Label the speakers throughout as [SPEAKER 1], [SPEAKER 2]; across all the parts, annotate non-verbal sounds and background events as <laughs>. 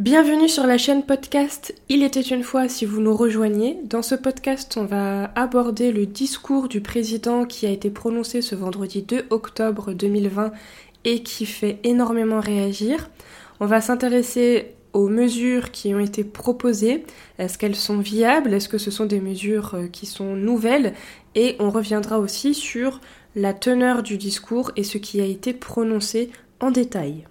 [SPEAKER 1] Bienvenue sur la chaîne podcast Il était une fois si vous nous rejoignez. Dans ce podcast, on va aborder le discours du président qui a été prononcé ce vendredi 2 octobre 2020 et qui fait énormément réagir. On va s'intéresser aux mesures qui ont été proposées. Est-ce qu'elles sont viables? Est-ce que ce sont des mesures euh, qui sont nouvelles? Et on reviendra aussi sur la teneur du discours et ce qui a été prononcé en détail.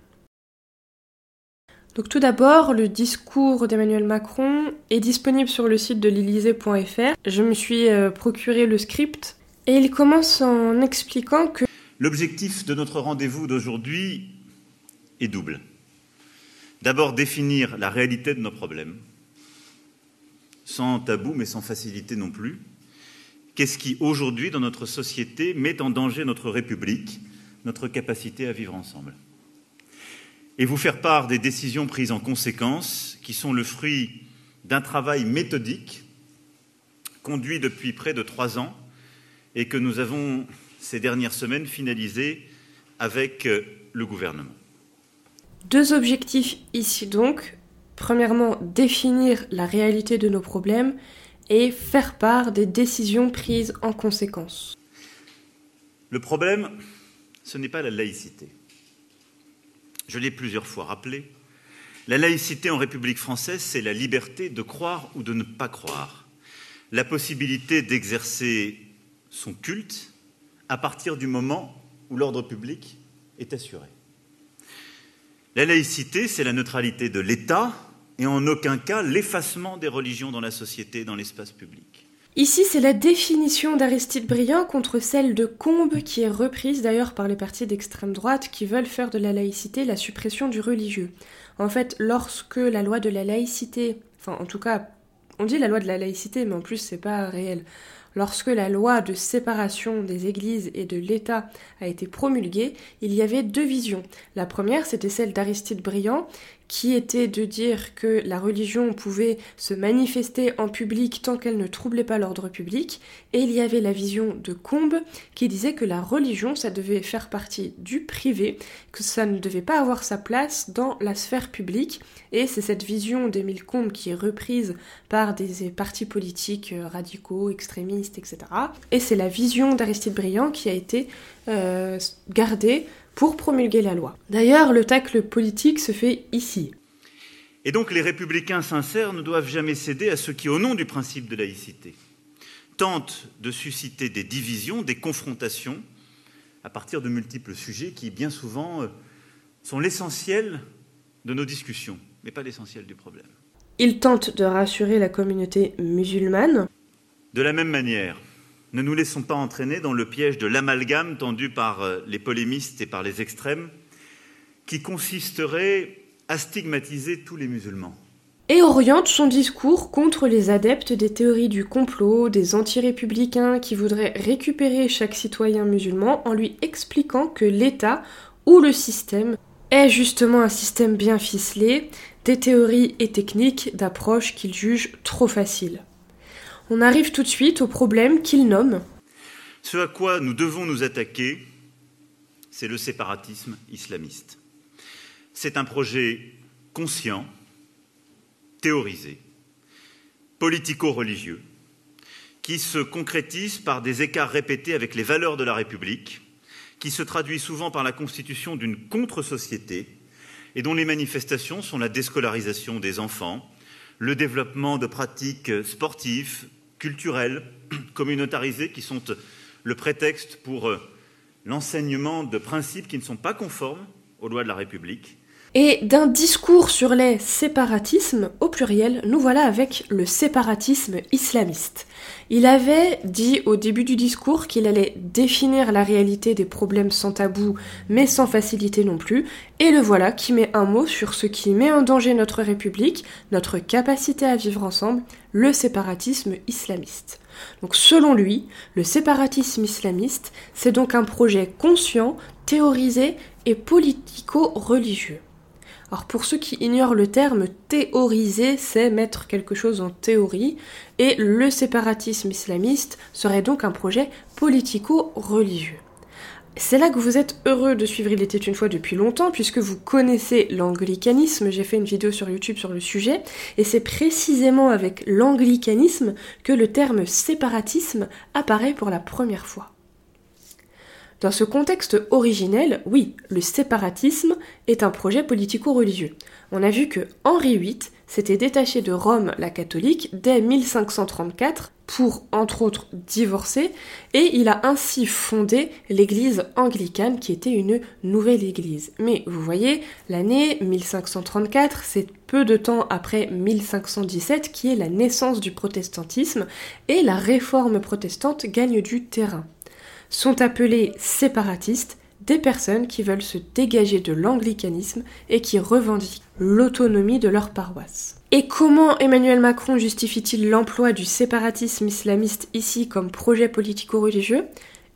[SPEAKER 1] Donc tout d'abord, le discours d'Emmanuel Macron est disponible sur le site de l'Elysée.fr. Je me suis euh, procuré le script et il commence en expliquant que
[SPEAKER 2] L'objectif de notre rendez-vous d'aujourd'hui est double. D'abord définir la réalité de nos problèmes, sans tabou mais sans facilité non plus. Qu'est-ce qui aujourd'hui dans notre société met en danger notre République, notre capacité à vivre ensemble? Et vous faire part des décisions prises en conséquence, qui sont le fruit d'un travail méthodique conduit depuis près de trois ans et que nous avons ces dernières semaines finalisé avec euh, le gouvernement.
[SPEAKER 1] Deux objectifs ici donc. Premièrement, définir la réalité de nos problèmes et faire part des décisions prises en conséquence.
[SPEAKER 2] Le problème, ce n'est pas la laïcité je l'ai plusieurs fois rappelé, la laïcité en République française, c'est la liberté de croire ou de ne pas croire, la possibilité d'exercer son culte à partir du moment où l'ordre public est assuré. La laïcité, c'est la neutralité de l'État et en aucun cas l'effacement des religions dans la société, dans l'espace public.
[SPEAKER 1] Ici, c'est la définition d'Aristide Briand contre celle de Combes, qui est reprise d'ailleurs par les partis d'extrême droite qui veulent faire de la laïcité la suppression du religieux. En fait, lorsque la loi de la laïcité, enfin en tout cas, on dit la loi de la laïcité, mais en plus c'est pas réel. Lorsque la loi de séparation des églises et de l'État a été promulguée, il y avait deux visions. La première, c'était celle d'Aristide Briand, qui était de dire que la religion pouvait se manifester en public tant qu'elle ne troublait pas l'ordre public, et il y avait la vision de Combes qui disait que la religion, ça devait faire partie du privé, que ça ne devait pas avoir sa place dans la sphère publique, et c'est cette vision d'Émile Combes qui est reprise par des partis politiques radicaux, extrémistes, etc. Et c'est la vision d'Aristide Briand qui a été euh, gardée pour promulguer la loi. D'ailleurs, le tacle politique se fait ici.
[SPEAKER 2] Et donc les républicains sincères ne doivent jamais céder à ceux qui, au nom du principe de laïcité, tentent de susciter des divisions, des confrontations, à partir de multiples sujets qui, bien souvent, euh, sont l'essentiel de nos discussions, mais pas l'essentiel du problème.
[SPEAKER 1] Ils tentent de rassurer la communauté musulmane.
[SPEAKER 2] De la même manière, ne nous laissons pas entraîner dans le piège de l'amalgame tendu par euh, les polémistes et par les extrêmes, qui consisterait à stigmatiser tous les musulmans.
[SPEAKER 1] Et oriente son discours contre les adeptes des théories du complot, des anti-républicains qui voudraient récupérer chaque citoyen musulman en lui expliquant que l'État ou le système est justement un système bien ficelé, des théories et techniques d'approche qu'il juge trop faciles. On arrive tout de suite au problème qu'il nomme.
[SPEAKER 2] Ce à quoi nous devons nous attaquer, c'est le séparatisme islamiste. C'est un projet conscient, théorisé, politico-religieux, qui se concrétise par des écarts répétés avec les valeurs de la République, qui se traduit souvent par la constitution d'une contre-société et dont les manifestations sont la déscolarisation des enfants, le développement de pratiques sportives, culturelles, <clears throat> communautarisées, qui sont le prétexte pour euh, l'enseignement de principes qui ne sont pas conformes aux lois de la République.
[SPEAKER 1] Et d'un discours sur les séparatismes, au pluriel, nous voilà avec le séparatisme islamiste. Il avait dit au début du discours qu'il allait définir la réalité des problèmes sans tabou, mais sans facilité non plus, et le voilà qui met un mot sur ce qui met en danger notre République, notre capacité à vivre ensemble, le séparatisme islamiste. Donc selon lui, le séparatisme islamiste, c'est donc un projet conscient, théorisé et politico-religieux. Alors pour ceux qui ignorent le terme théoriser, c'est mettre quelque chose en théorie, et le séparatisme islamiste serait donc un projet politico-religieux. C'est là que vous êtes heureux de suivre Il était une fois depuis longtemps, puisque vous connaissez l'anglicanisme, j'ai fait une vidéo sur YouTube sur le sujet, et c'est précisément avec l'anglicanisme que le terme séparatisme apparaît pour la première fois. Dans ce contexte originel, oui, le séparatisme est un projet politico-religieux. On a vu que Henri VIII s'était détaché de Rome la catholique dès 1534 pour, entre autres, divorcer, et il a ainsi fondé l'église anglicane qui était une nouvelle église. Mais vous voyez, l'année 1534, c'est peu de temps après 1517 qui est la naissance du protestantisme, et la réforme protestante gagne du terrain sont appelés séparatistes des personnes qui veulent se dégager de l'anglicanisme et qui revendiquent l'autonomie de leur paroisse. Et comment Emmanuel Macron justifie-t-il l'emploi du séparatisme islamiste ici comme projet politico-religieux?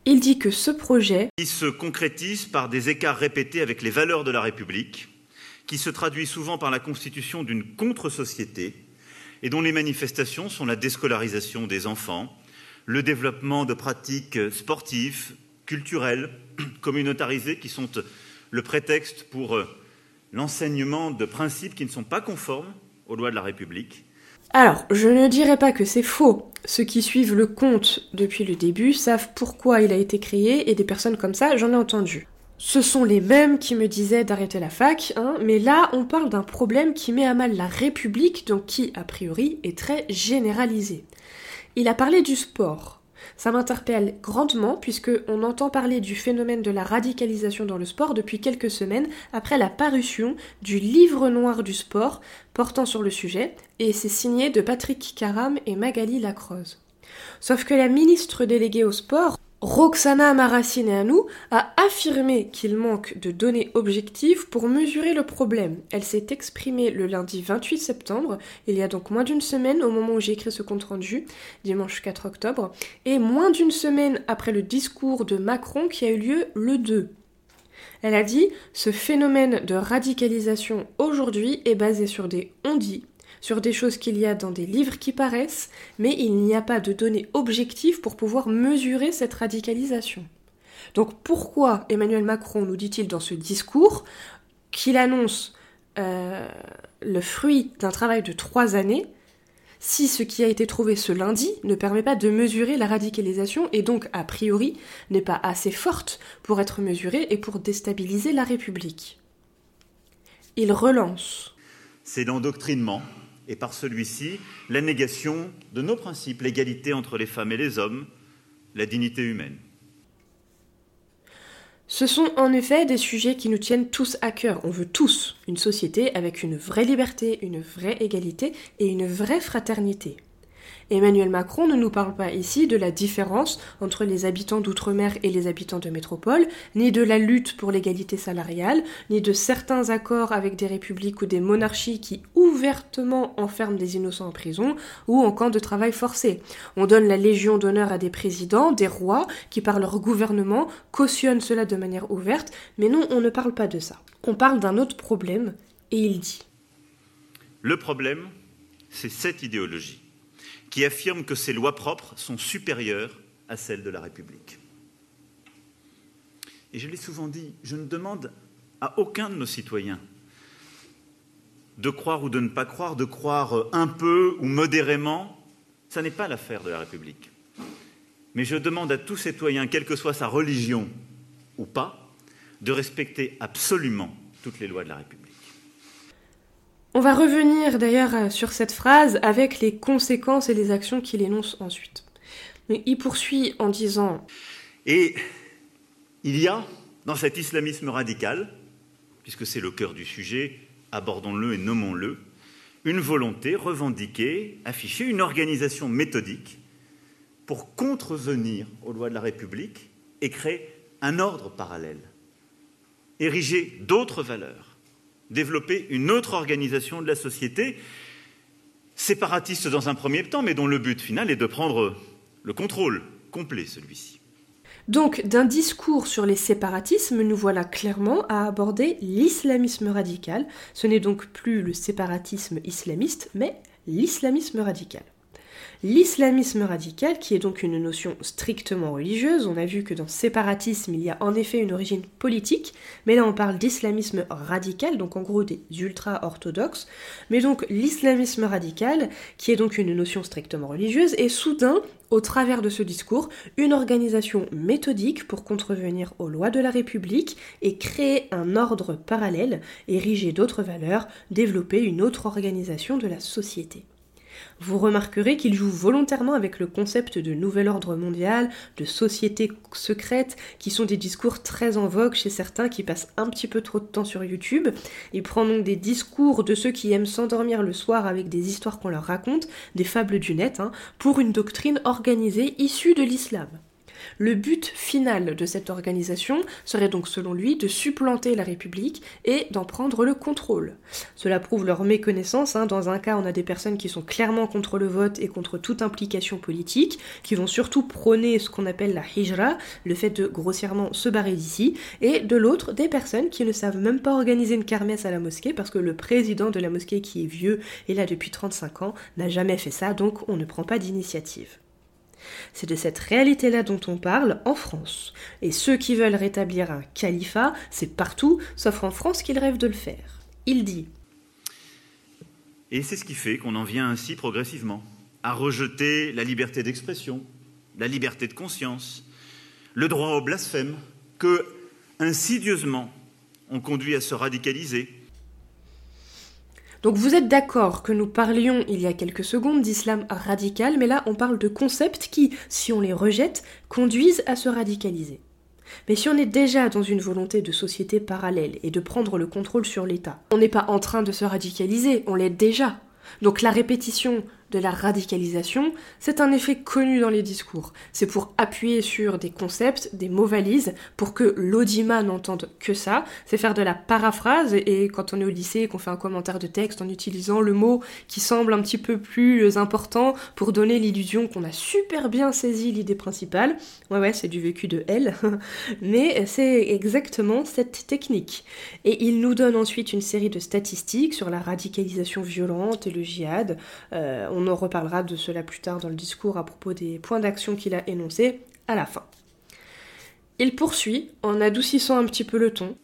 [SPEAKER 1] Il dit que ce projet
[SPEAKER 2] il se concrétise par des écarts répétés avec les valeurs de la République, qui se traduit souvent par la constitution d'une contre-société et dont les manifestations sont la déscolarisation des enfants, le développement de pratiques sportives, culturelles, <clears throat> communautarisées, qui sont le prétexte pour euh, l'enseignement de principes qui ne sont pas conformes aux lois de la République.
[SPEAKER 1] Alors, je ne dirais pas que c'est faux. Ceux qui suivent le conte depuis le début savent pourquoi il a été créé et des personnes comme ça, j'en ai entendu. Ce sont les mêmes qui me disaient d'arrêter la fac, hein, mais là on parle d'un problème qui met à mal la République, donc qui, a priori, est très généralisé. Il a parlé du sport. Ça m'interpelle grandement puisque on entend parler du phénomène de la radicalisation dans le sport depuis quelques semaines après la parution du livre noir du sport portant sur le sujet et c'est signé de Patrick Caram et Magali Lacroze. Sauf que la ministre déléguée au sport Roxana Maracineanu a affirmé qu'il manque de données objectives pour mesurer le problème. Elle s'est exprimée le lundi 28 septembre, il y a donc moins d'une semaine au moment où j'ai écrit ce compte rendu, dimanche 4 octobre, et moins d'une semaine après le discours de Macron qui a eu lieu le 2. Elle a dit Ce phénomène de radicalisation aujourd'hui est basé sur des on-dit, sur des choses qu'il y a dans des livres qui paraissent, mais il n'y a pas de données objectives pour pouvoir mesurer cette radicalisation. Donc pourquoi Emmanuel Macron nous dit-il dans ce discours qu'il annonce euh, le fruit d'un travail de trois années si ce qui a été trouvé ce lundi ne permet pas de mesurer la radicalisation et donc a priori n'est pas assez forte pour être mesurée et pour déstabiliser la République? Il relance.
[SPEAKER 2] C'est l'endoctrinement et par celui-ci la négation de nos principes, l'égalité entre les femmes et les hommes, la dignité humaine.
[SPEAKER 1] Ce sont en effet des sujets qui nous tiennent tous à cœur. On veut tous une société avec une vraie liberté, une vraie égalité et une vraie fraternité. Emmanuel Macron ne nous parle pas ici de la différence entre les habitants d'outre-mer et les habitants de métropole, ni de la lutte pour l'égalité salariale, ni de certains accords avec des républiques ou des monarchies qui ouvertement enferment des innocents en prison ou en camp de travail forcé. On donne la légion d'honneur à des présidents, des rois, qui par leur gouvernement cautionnent cela de manière ouverte, mais non, on ne parle pas de ça. On parle d'un autre problème, et il dit.
[SPEAKER 2] Le problème, c'est cette idéologie qui affirme que ces lois propres sont supérieures à celles de la République. Et je l'ai souvent dit, je ne demande à aucun de nos citoyens de croire ou de ne pas croire, de croire un peu ou modérément, ça n'est pas l'affaire de la République. Mais je demande à tout citoyen, quelle que soit sa religion ou pas, de respecter absolument toutes les lois de la République.
[SPEAKER 1] On va revenir d'ailleurs euh, sur cette phrase avec les conséquences et les actions qu'il énonce ensuite. Mais il poursuit en disant
[SPEAKER 2] Et il y a dans cet islamisme radical, puisque c'est le cœur du sujet, abordons-le et nommons-le, une volonté revendiquée, affichée, une organisation méthodique pour contrevenir aux lois de la République et créer un ordre parallèle, ériger d'autres valeurs développer une autre organisation de la société, séparatiste dans un premier temps, mais dont le but final est de prendre le contrôle complet, celui-ci.
[SPEAKER 1] Donc, d'un discours sur les séparatismes, nous voilà clairement à aborder l'islamisme radical. Ce n'est donc plus le séparatisme islamiste, mais l'islamisme radical. L'islamisme radical, qui est donc une notion strictement religieuse, on a vu que dans séparatisme, il y a en effet une origine politique, mais là on parle d'islamisme radical, donc en gros des ultra-orthodoxes, mais donc l'islamisme radical, qui est donc une notion strictement religieuse, est soudain, au travers de ce discours, une organisation méthodique pour contrevenir aux lois de la République et créer un ordre parallèle, ériger d'autres valeurs, développer une autre organisation de la société. Vous remarquerez qu'il joue volontairement avec le concept de nouvel ordre mondial, de société secrète, qui sont des discours très en vogue chez certains qui passent un petit peu trop de temps sur YouTube. Il prend donc des discours de ceux qui aiment s'endormir le soir avec des histoires qu'on leur raconte, des fables du net, hein, pour une doctrine organisée issue de l'islam. Le but final de cette organisation serait donc selon lui de supplanter la République et d'en prendre le contrôle. Cela prouve leur méconnaissance. Hein. Dans un cas, on a des personnes qui sont clairement contre le vote et contre toute implication politique, qui vont surtout prôner ce qu'on appelle la hijra, le fait de grossièrement se barrer d'ici, et de l'autre, des personnes qui ne savent même pas organiser une kermesse à la mosquée parce que le président de la mosquée qui est vieux et là depuis 35 ans n'a jamais fait ça, donc on ne prend pas d'initiative. C'est de cette réalité-là dont on parle en France. Et ceux qui veulent rétablir un califat, c'est partout, sauf en France qu'ils rêvent de le faire. Il dit
[SPEAKER 2] Et c'est ce qui fait qu'on en vient ainsi progressivement à rejeter la liberté d'expression, la liberté de conscience, le droit au blasphème, que, insidieusement, on conduit à se radicaliser,
[SPEAKER 1] donc vous êtes d'accord que nous parlions il y a quelques secondes d'islam radical, mais là on parle de concepts qui, si on les rejette, conduisent à se radicaliser. Mais si on est déjà dans une volonté de société parallèle et de prendre le contrôle sur l'État, on n'est pas en train de se radicaliser, on l'est déjà. Donc la répétition de la radicalisation, c'est un effet connu dans les discours. C'est pour appuyer sur des concepts, des mots valises, pour que l'audimat n'entende que ça. C'est faire de la paraphrase, et quand on est au lycée et qu'on fait un commentaire de texte en utilisant le mot qui semble un petit peu plus important pour donner l'illusion qu'on a super bien saisi l'idée principale. Ouais ouais, c'est du vécu de elle. <laughs> Mais c'est exactement cette technique. Et il nous donne ensuite une série de statistiques sur la radicalisation violente et le djihad. Euh, en reparlera de cela plus tard dans le discours à propos des points d'action qu'il a énoncés à la fin. Il poursuit en adoucissant un petit peu le ton.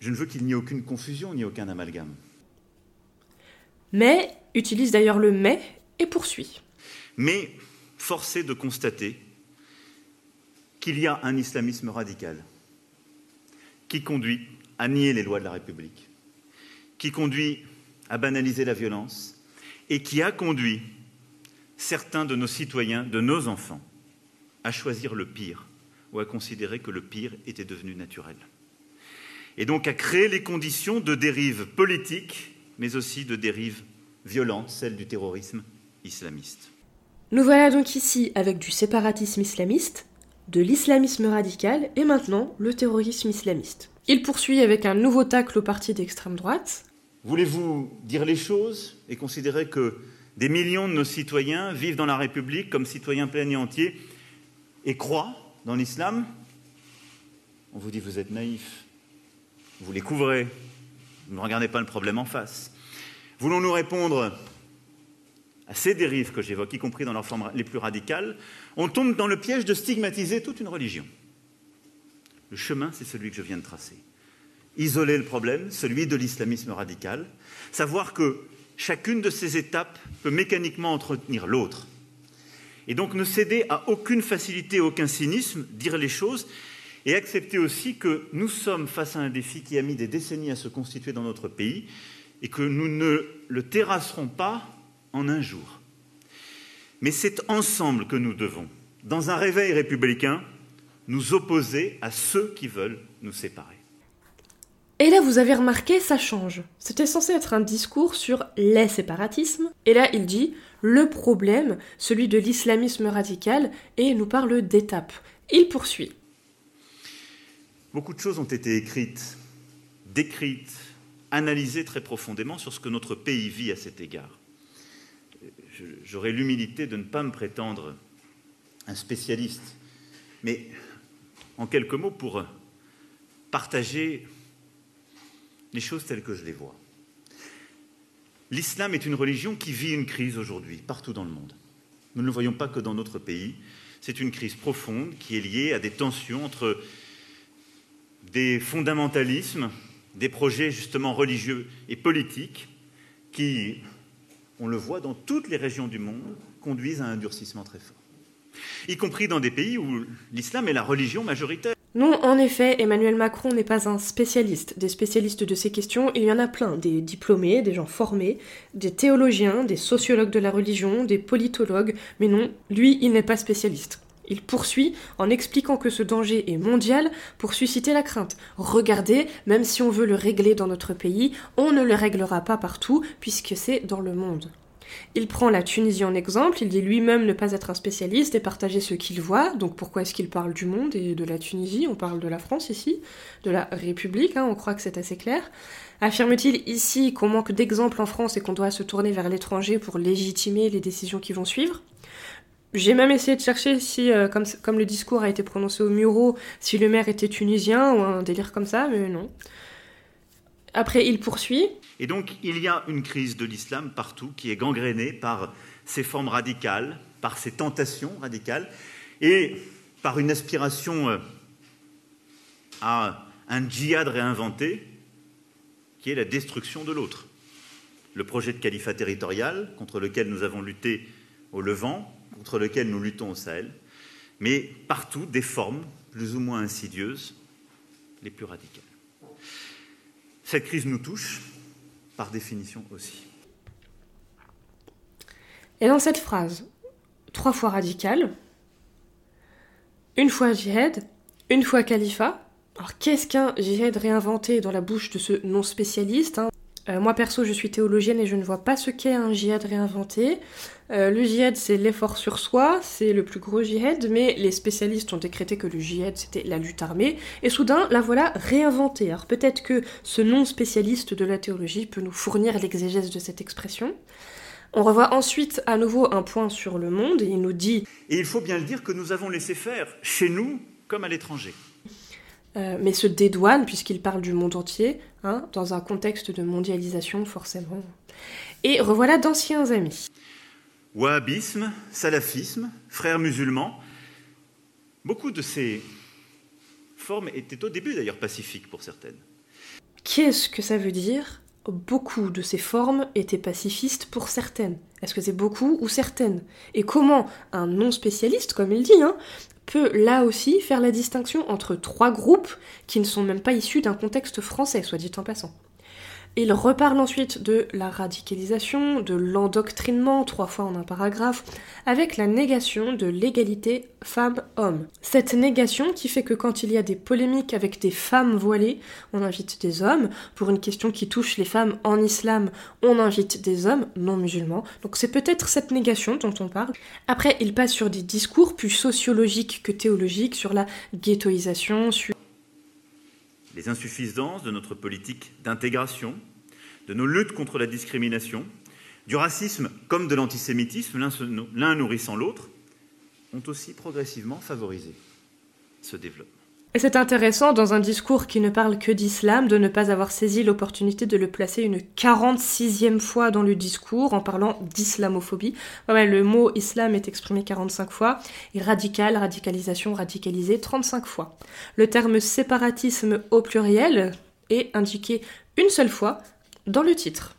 [SPEAKER 2] Je ne veux qu'il n'y ait aucune confusion ni aucun amalgame.
[SPEAKER 1] Mais utilise d'ailleurs le mais et poursuit.
[SPEAKER 2] Mais force est de constater qu'il y a un islamisme radical qui conduit à nier les lois de la République, qui conduit à banaliser la violence et qui a conduit certains de nos citoyens, de nos enfants, à choisir le pire ou à considérer que le pire était devenu naturel. Et donc à créer les conditions de dérives politiques, mais aussi de dérives violentes, celles du terrorisme islamiste.
[SPEAKER 1] Nous voilà donc ici avec du séparatisme islamiste, de l'islamisme radical et maintenant le terrorisme islamiste. Il poursuit avec un nouveau tacle au parti d'extrême droite.
[SPEAKER 2] Voulez-vous dire les choses et considérer que des millions de nos citoyens vivent dans la République comme citoyens pleins et entiers et croient dans l'islam. On vous dit vous êtes naïfs, vous les couvrez, vous ne regardez pas le problème en face. Voulons-nous répondre à ces dérives que j'évoque, y compris dans leurs formes les plus radicales? On tombe dans le piège de stigmatiser toute une religion. Le chemin, c'est celui que je viens de tracer. Isoler le problème, celui de l'islamisme radical, savoir que chacune de ces étapes peut mécaniquement entretenir l'autre. Et donc ne céder à aucune facilité, aucun cynisme, dire les choses, et accepter aussi que nous sommes face à un défi qui a mis des décennies à se constituer dans notre pays, et que nous ne le terrasserons pas en un jour. Mais c'est ensemble que nous devons, dans un réveil républicain, nous opposer à ceux qui veulent nous séparer.
[SPEAKER 1] Et là, vous avez remarqué, ça change. C'était censé être un discours sur les séparatismes. Et là, il dit le problème, celui de l'islamisme radical, et nous parle d'étapes. Il poursuit.
[SPEAKER 2] Beaucoup de choses ont été écrites, décrites, analysées très profondément sur ce que notre pays vit à cet égard. J'aurai l'humilité de ne pas me prétendre un spécialiste, mais en quelques mots pour partager les choses telles que je les vois. L'islam est une religion qui vit une crise aujourd'hui, partout dans le monde. Nous ne le voyons pas que dans notre pays. C'est une crise profonde qui est liée à des tensions entre des fondamentalismes, des projets justement religieux et politiques qui, on le voit dans toutes les régions du monde, conduisent à un durcissement très fort, y compris dans des pays où l'islam est la religion majoritaire.
[SPEAKER 1] Non, en effet, Emmanuel Macron n'est pas un spécialiste. Des spécialistes de ces questions, il y en a plein. Des diplômés, des gens formés, des théologiens, des sociologues de la religion, des politologues. Mais non, lui, il n'est pas spécialiste. Il poursuit en expliquant que ce danger est mondial pour susciter la crainte. Regardez, même si on veut le régler dans notre pays, on ne le réglera pas partout puisque c'est dans le monde. Il prend la Tunisie en exemple, il dit lui-même ne pas être un spécialiste et partager ce qu'il voit, donc pourquoi est-ce qu'il parle du monde et de la Tunisie? On parle de la France ici, de la République, hein, on croit que c'est assez clair. Affirme-t-il ici qu'on manque d'exemples en France et qu'on doit se tourner vers l'étranger pour légitimer les décisions qui vont suivre? J'ai même essayé de chercher si, euh, comme, comme, le discours a été prononcé au Muro, si le maire était tunisien ou un délire comme ça, mais non. Après, il poursuit.
[SPEAKER 2] Et donc, il y a une crise de l'islam partout qui est gangrénée par ces formes radicales, par ces tentations radicales, et par une aspiration euh, à un djihad réinventé, qui est la destruction de l'autre. Le projet de califat territorial, contre lequel nous avons lutté au Levant, contre lequel nous luttons au Sahel, mais partout des formes plus ou moins insidieuses, les plus radicales. Cette crise nous touche, par définition aussi.
[SPEAKER 1] Et dans cette phrase, trois fois radicale, une fois djihad, une fois califat. Alors qu'est-ce qu'un djihad réinventé dans la bouche de ce non spécialiste hein? Euh, moi perso, je suis théologienne et je ne vois pas ce qu'est un djihad réinventé. Euh, le djihad, c'est l'effort sur soi, c'est le plus gros djihad, mais les spécialistes ont décrété que le djihad, c'était la lutte armée, et soudain, la voilà réinventée. Alors peut-être que ce non-spécialiste de la théologie peut nous fournir l'exégèse de cette expression. On revoit ensuite à nouveau un point sur le monde, et il nous dit...
[SPEAKER 2] Et il faut bien le dire que nous avons laissé faire, chez nous comme à l'étranger.
[SPEAKER 1] Euh, mais se dédouane, puisqu'il parle du monde entier, hein, dans un contexte de mondialisation forcément. Et revoilà d'anciens amis.
[SPEAKER 2] Wahhabisme, salafisme, frères musulmans, beaucoup de ces formes étaient au début d'ailleurs pacifiques pour certaines.
[SPEAKER 1] Qu'est-ce que ça veut dire? Beaucoup de ces formes étaient pacifistes pour certaines. Est-ce que c'est beaucoup ou certaines? Et comment un non-spécialiste, comme il dit, hein, peut là aussi faire la distinction entre trois groupes qui ne sont même pas issus d'un contexte français, soit dit en passant. Il reparle ensuite de la radicalisation, de l'endoctrinement, trois fois en un paragraphe, avec la négation de l'égalité femmes-hommes. Cette négation qui fait que quand il y a des polémiques avec des femmes voilées, on invite des hommes. Pour une question qui touche les femmes en islam, on invite des hommes non musulmans. Donc c'est peut-être cette négation dont on parle. Après, il passe sur des discours plus sociologiques que théologiques, sur la ghettoisation, sur
[SPEAKER 2] les insuffisances de notre politique d'intégration, de nos luttes contre la discrimination, du racisme comme de l'antisémitisme, l'un nourrissant l'autre, ont aussi progressivement favorisé ce développement.
[SPEAKER 1] Et c'est intéressant, dans un discours qui ne parle que d'islam, de ne pas avoir saisi l'opportunité de le placer une 46e fois dans le discours en parlant d'islamophobie. le mot islam est exprimé 45 fois, et radical, radicalisation, radicalisé 35 fois. Le terme séparatisme au pluriel est indiqué une seule fois dans le titre.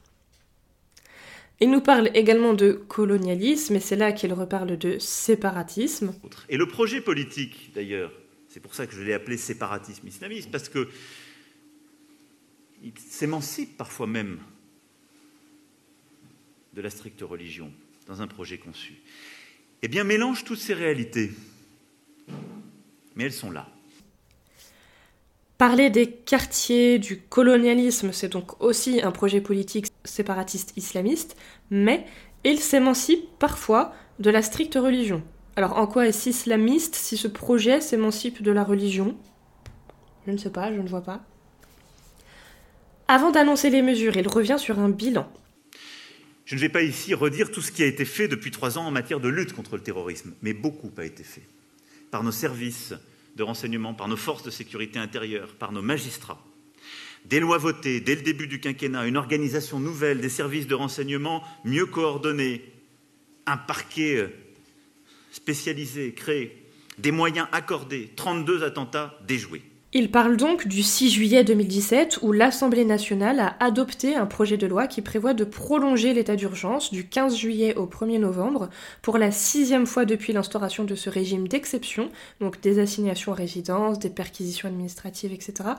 [SPEAKER 1] Il nous parle également de colonialisme, et c'est là qu'il reparle de séparatisme.
[SPEAKER 2] Et le projet politique, d'ailleurs, c'est pour ça que je l'ai appelé séparatisme islamiste, parce que il s'émancipe parfois même de la stricte religion dans un projet conçu. Eh bien, mélange toutes ces réalités, mais elles sont là.
[SPEAKER 1] Parler des quartiers du colonialisme, c'est donc aussi un projet politique séparatiste islamiste, mais il s'émancipe parfois de la stricte religion. Alors en quoi est-ce islamiste si ce projet s'émancipe de la religion? Je ne sais pas, je ne vois pas. Avant d'annoncer les mesures, il revient sur un bilan.
[SPEAKER 2] Je ne vais pas ici redire tout ce qui a été fait depuis trois ans en matière de lutte contre le terrorisme, mais beaucoup a été fait par nos services de renseignement, par nos forces de sécurité intérieure, par nos magistrats. Des lois votées dès le début du quinquennat, une organisation nouvelle des services de renseignement mieux coordonnés, un parquet spécialisés créés, des moyens accordés, 32 attentats déjoués.
[SPEAKER 1] Il parle donc du 6 juillet 2017 où l'Assemblée nationale a adopté un projet de loi qui prévoit de prolonger l'état d'urgence du 15 juillet au 1er novembre pour la sixième fois depuis l'instauration de ce régime d'exception, donc des assignations à résidence, des perquisitions administratives, etc.,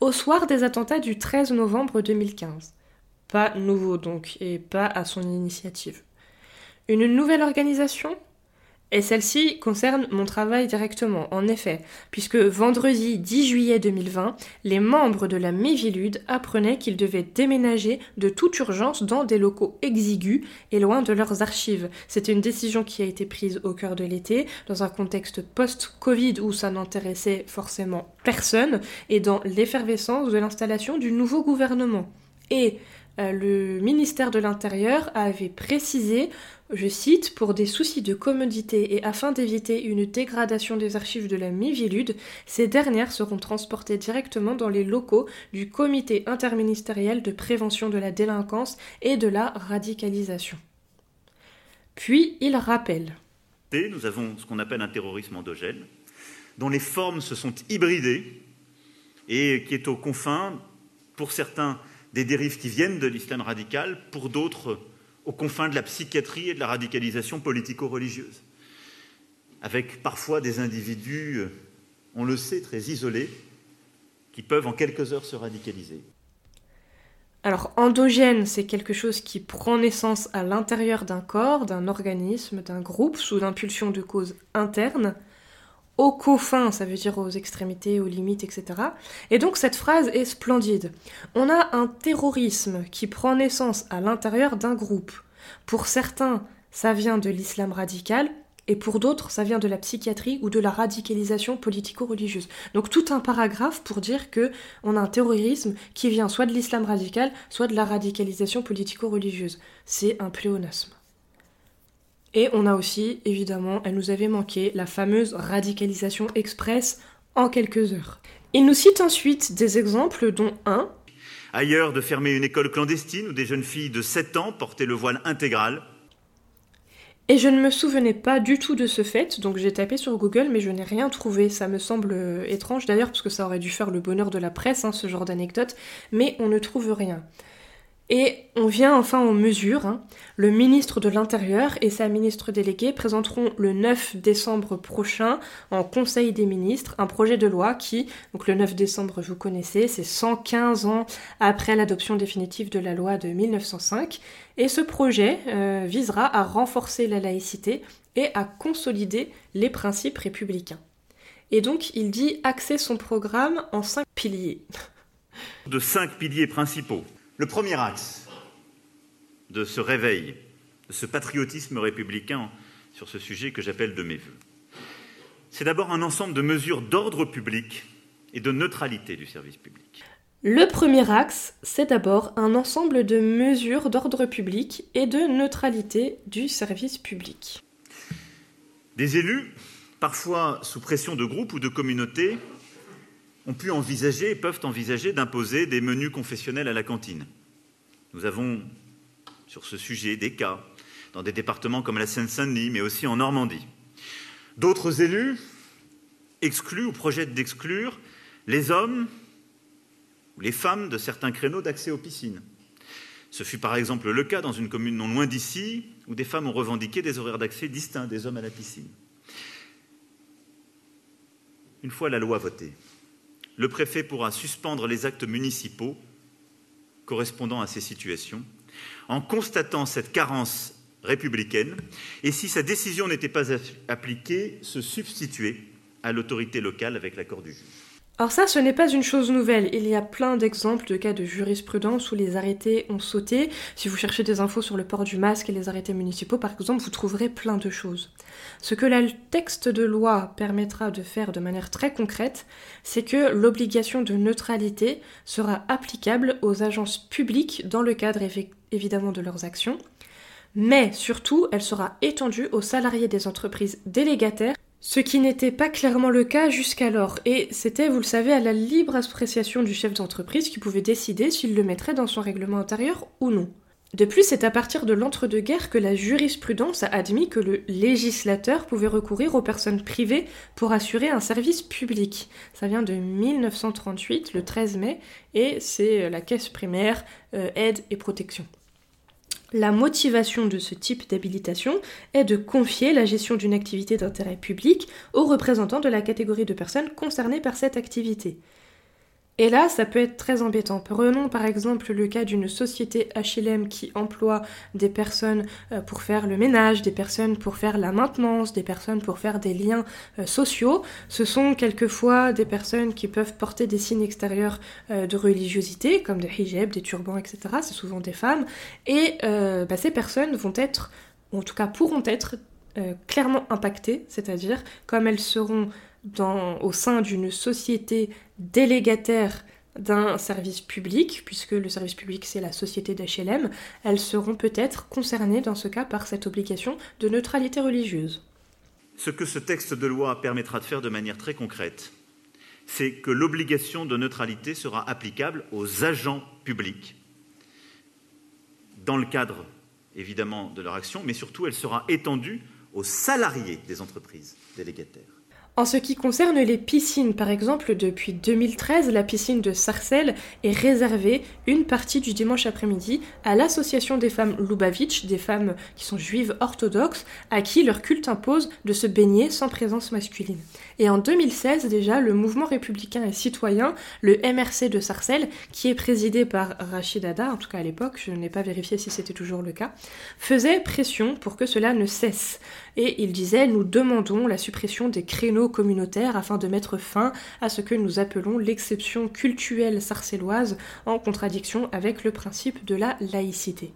[SPEAKER 1] au soir des attentats du 13 novembre 2015. Pas nouveau donc, et pas à son initiative. Une nouvelle organisation? Et celle-ci concerne mon travail directement, en effet, puisque vendredi 10 juillet 2020, les membres de la Mévilude apprenaient qu'ils devaient déménager de toute urgence dans des locaux exigus et loin de leurs archives. C'était une décision qui a été prise au cœur de l'été, dans un contexte post-Covid où ça n'intéressait forcément personne, et dans l'effervescence de l'installation du nouveau gouvernement. Et euh, le ministère de l'Intérieur avait précisé, je cite, pour des soucis de commodité et afin d'éviter une dégradation des archives de la Mivilude, ces dernières seront transportées directement dans les locaux du Comité interministériel de prévention de la délinquance et de la radicalisation. Puis il rappelle.
[SPEAKER 2] Nous avons ce qu'on appelle un terrorisme endogène, dont les formes se sont hybridées et qui est aux confins, pour certains, des dérives qui viennent de l'islam radical, pour d'autres aux confins de la psychiatrie et de la radicalisation politico-religieuse, avec parfois des individus, on le sait, très isolés, qui peuvent en quelques heures se radicaliser.
[SPEAKER 1] Alors, endogène, c'est quelque chose qui prend naissance à l'intérieur d'un corps, d'un organisme, d'un groupe, sous l'impulsion de causes internes aux cofins, ça veut dire aux extrémités, aux limites, etc. Et donc cette phrase est splendide. On a un terrorisme qui prend naissance à l'intérieur d'un groupe. Pour certains, ça vient de l'islam radical, et pour d'autres, ça vient de la psychiatrie ou de la radicalisation politico-religieuse. Donc tout un paragraphe pour dire que on a un terrorisme qui vient soit de l'islam radical, soit de la radicalisation politico-religieuse. C'est un pléonasme. Et on a aussi, évidemment, elle nous avait manqué, la fameuse radicalisation express en quelques heures. Il nous cite ensuite des exemples, dont un.
[SPEAKER 2] Ailleurs, de fermer une école clandestine où des jeunes filles de 7 ans portaient le voile intégral.
[SPEAKER 1] Et je ne me souvenais pas du tout de ce fait, donc j'ai tapé sur Google, mais je n'ai rien trouvé. Ça me semble euh, étrange d'ailleurs, parce que ça aurait dû faire le bonheur de la presse, hein, ce genre d'anecdote, mais on ne trouve rien. Et on vient enfin aux mesures. Hein. Le ministre de l'Intérieur et sa ministre déléguée présenteront le 9 décembre prochain en Conseil des ministres un projet de loi qui, donc le 9 décembre vous connaissez, c'est 115 ans après l'adoption définitive de la loi de 1905. Et ce projet euh, visera à renforcer la laïcité et à consolider les principes républicains. Et donc il dit axer son programme en cinq piliers.
[SPEAKER 2] De cinq piliers principaux. Le premier axe de ce réveil, de ce patriotisme républicain sur ce sujet que j'appelle de mes voeux, c'est d'abord un ensemble de mesures d'ordre public et de neutralité du service public.
[SPEAKER 1] Le premier axe, c'est d'abord un ensemble de mesures d'ordre public et de neutralité du service public.
[SPEAKER 2] Des élus, parfois sous pression de groupes ou de communautés, ont pu envisager et peuvent envisager d'imposer des menus confessionnels à la cantine. Nous avons sur ce sujet des cas dans des départements comme la Seine-Saint-Denis, mais aussi en Normandie. D'autres élus excluent ou projettent d'exclure les hommes ou les femmes de certains créneaux d'accès aux piscines. Ce fut par exemple le cas dans une commune non loin d'ici, où des femmes ont revendiqué des horaires d'accès distincts des hommes à la piscine. Une fois la loi votée, le préfet pourra suspendre les actes municipaux correspondant à ces situations, en constatant cette carence républicaine, et si sa décision n'était pas appliquée, se substituer à l'autorité locale avec l'accord du juge.
[SPEAKER 1] Alors ça, ce n'est pas une chose nouvelle. Il y a plein d'exemples de cas de jurisprudence où les arrêtés ont sauté. Si vous cherchez des infos sur le port du masque et les arrêtés municipaux, par exemple, vous trouverez plein de choses. Ce que le texte de loi permettra de faire de manière très concrète, c'est que l'obligation de neutralité sera applicable aux agences publiques dans le cadre évidemment de leurs actions, mais surtout, elle sera étendue aux salariés des entreprises délégataires ce qui n'était pas clairement le cas jusqu'alors, et c'était, vous le savez, à la libre appréciation du chef d'entreprise qui pouvait décider s'il le mettrait dans son règlement intérieur ou non. De plus, c'est à partir de l'entre-deux-guerres que la jurisprudence a admis que le législateur pouvait recourir aux personnes privées pour assurer un service public. Ça vient de 1938, le 13 mai, et c'est la caisse primaire euh, aide et protection. La motivation de ce type d'habilitation est de confier la gestion d'une activité d'intérêt public aux représentants de la catégorie de personnes concernées par cette activité. Et là, ça peut être très embêtant. Prenons par exemple le cas d'une société HLM qui emploie des personnes euh, pour faire le ménage, des personnes pour faire la maintenance, des personnes pour faire des liens euh, sociaux. Ce sont quelquefois des personnes qui peuvent porter des signes extérieurs euh, de religiosité, comme des hijabs, des turbans, etc. C'est souvent des femmes. Et bah, ces personnes vont être, ou en tout cas pourront être, clairement impactées, c'est-à-dire comme elles seront au sein d'une société délégataire d'un service public, puisque le service public c'est la société d'HLM, elles seront peut-être concernées dans ce cas par cette obligation de neutralité religieuse.
[SPEAKER 2] Ce que ce texte de loi permettra de faire de manière très concrète, c'est que l'obligation de neutralité sera applicable aux agents publics, dans le cadre évidemment de leur action, mais surtout elle sera étendue aux salariés des entreprises délégataires.
[SPEAKER 1] En ce qui concerne les piscines, par exemple, depuis 2013, la piscine de Sarcelles est réservée une partie du dimanche après-midi à l'association des femmes Lubavitch, des femmes qui sont juives orthodoxes, à qui leur culte impose de se baigner sans présence masculine. Et en 2016 déjà, le mouvement républicain et citoyen, le MRC de Sarcelles, qui est présidé par Rachid Ada, en tout cas à l'époque, je n'ai pas vérifié si c'était toujours le cas, faisait pression pour que cela ne cesse. Et il disait, nous demandons la suppression des créneaux communautaire afin de mettre fin à ce que nous appelons l'exception cultuelle sarcelloise en contradiction avec le principe de la laïcité.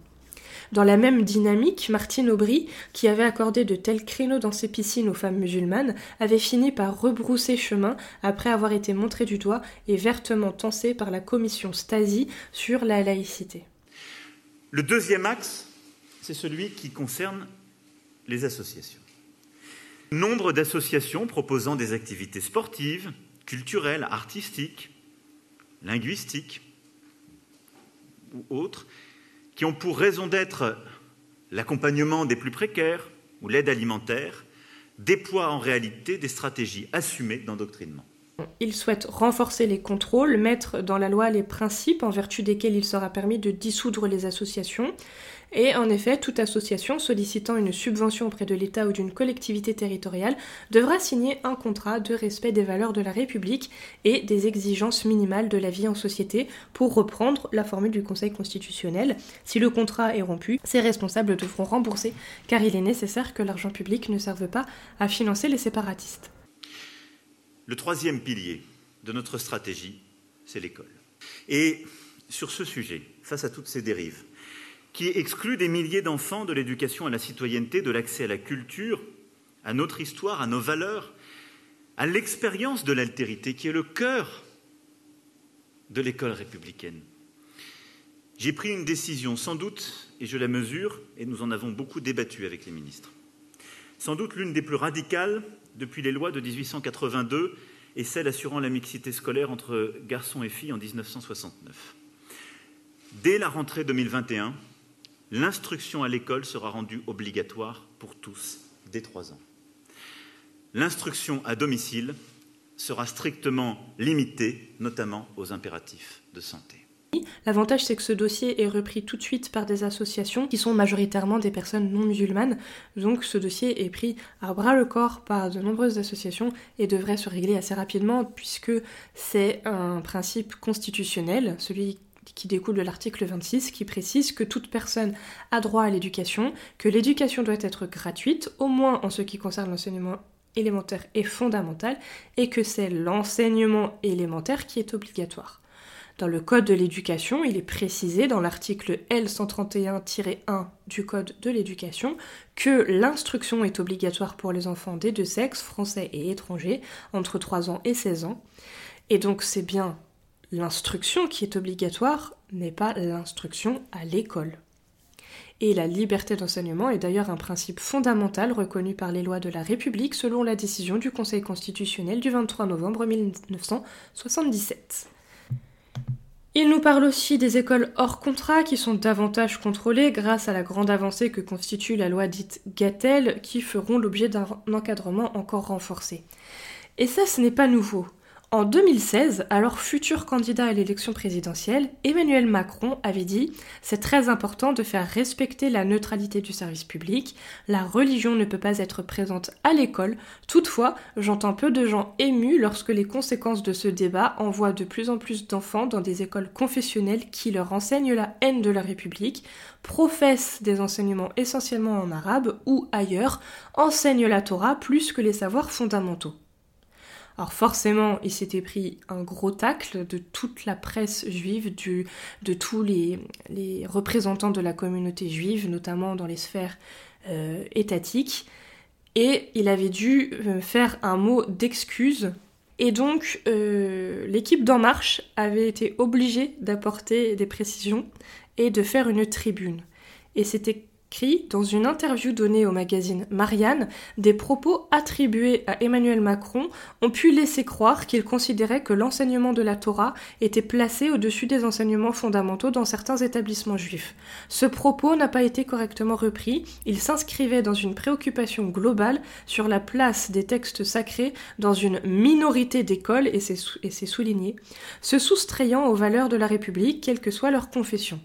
[SPEAKER 1] Dans la même dynamique, Martine Aubry, qui avait accordé de tels créneaux dans ses piscines aux femmes musulmanes, avait fini par rebrousser chemin après avoir été montrée du doigt et vertement tensée par la commission Stasi sur la laïcité.
[SPEAKER 2] Le deuxième axe, c'est celui qui concerne les associations. Nombre d'associations proposant des activités sportives, culturelles, artistiques, linguistiques ou autres, qui ont pour raison d'être l'accompagnement des plus précaires ou l'aide alimentaire, déploient en réalité des stratégies assumées d'endoctrinement.
[SPEAKER 1] Il souhaite renforcer les contrôles, mettre dans la loi les principes en vertu desquels il sera permis de dissoudre les associations, et en effet, toute association sollicitant une subvention auprès de l'État ou d'une collectivité territoriale devra signer un contrat de respect des valeurs de la République et des exigences minimales de la vie en société pour reprendre la formule du Conseil constitutionnel. Si le contrat est rompu, ses responsables devront rembourser car il est nécessaire que l'argent public ne serve pas à financer les séparatistes.
[SPEAKER 2] Le troisième pilier de notre stratégie, c'est l'école. Et sur ce sujet, face à toutes ces dérives, qui exclut des milliers d'enfants de l'éducation à la citoyenneté, de l'accès à la culture, à notre histoire, à nos valeurs, à l'expérience de l'altérité, qui est le cœur de l'école républicaine. J'ai pris une décision, sans doute, et je la mesure, et nous en avons beaucoup débattu avec les ministres, sans doute l'une des plus radicales depuis les lois de 1882 et celle assurant la mixité scolaire entre garçons et filles en 1969. Dès la rentrée 2021, l'instruction à l'école sera rendue obligatoire pour tous dès trois ans. L'instruction à domicile sera strictement limitée, notamment aux impératifs de santé.
[SPEAKER 1] L'avantage, c'est que ce dossier est repris tout de suite par des associations qui sont majoritairement des personnes non musulmanes. Donc ce dossier est pris à bras le corps par de nombreuses associations et devrait se régler assez rapidement puisque c'est un principe constitutionnel, celui qui découle de l'article 26 qui précise que toute personne a droit à l'éducation, que l'éducation doit être gratuite, au moins en ce qui concerne l'enseignement élémentaire et fondamental, et que c'est l'enseignement élémentaire qui est obligatoire. Dans le Code de l'éducation, il est précisé dans l'article L131-1 du Code de l'éducation que l'instruction est obligatoire pour les enfants des deux sexes, français et étrangers, entre 3 ans et 16 ans. Et donc c'est bien L'instruction qui est obligatoire n'est pas l'instruction à l'école. Et la liberté d'enseignement est d'ailleurs un principe fondamental reconnu par les lois de la République selon la décision du Conseil constitutionnel du 23 novembre 1977. Il nous parle aussi des écoles hors contrat qui sont davantage contrôlées grâce à la grande avancée que constitue la loi dite Gatel qui feront l'objet d'un encadrement encore renforcé. Et ça, ce n'est pas nouveau. En 2016, alors futur candidat à l'élection présidentielle, Emmanuel Macron avait dit C'est très important de faire respecter la neutralité du service public. La religion ne peut pas être présente à l'école. Toutefois, j'entends peu de gens émus lorsque les conséquences de ce débat envoient de plus en plus d'enfants dans des écoles confessionnelles qui leur enseignent la haine de la République, professent des enseignements essentiellement en arabe ou ailleurs, enseignent la Torah plus que les savoirs fondamentaux. Alors forcément, il s'était pris un gros tacle de toute la presse juive, de tous les, représentants de la communauté juive, notamment dans les sphères euh, étatiques, et il avait dû euh, faire un mot d'excuse. Et donc, euh, l'équipe d'En Marche avait été obligée d'apporter des précisions et de faire une tribune. Et c'était dans une interview donnée au magazine Marianne, des propos attribués à Emmanuel Macron ont pu laisser croire qu'il considérait que l'enseignement de la Torah était placé au-dessus des enseignements fondamentaux dans certains établissements juifs. Ce propos n'a pas été correctement repris, il s'inscrivait dans une préoccupation globale sur la place des textes sacrés dans une minorité d'écoles, et c'est souligné, se soustrayant aux valeurs de la République, quelle que soit leur confession.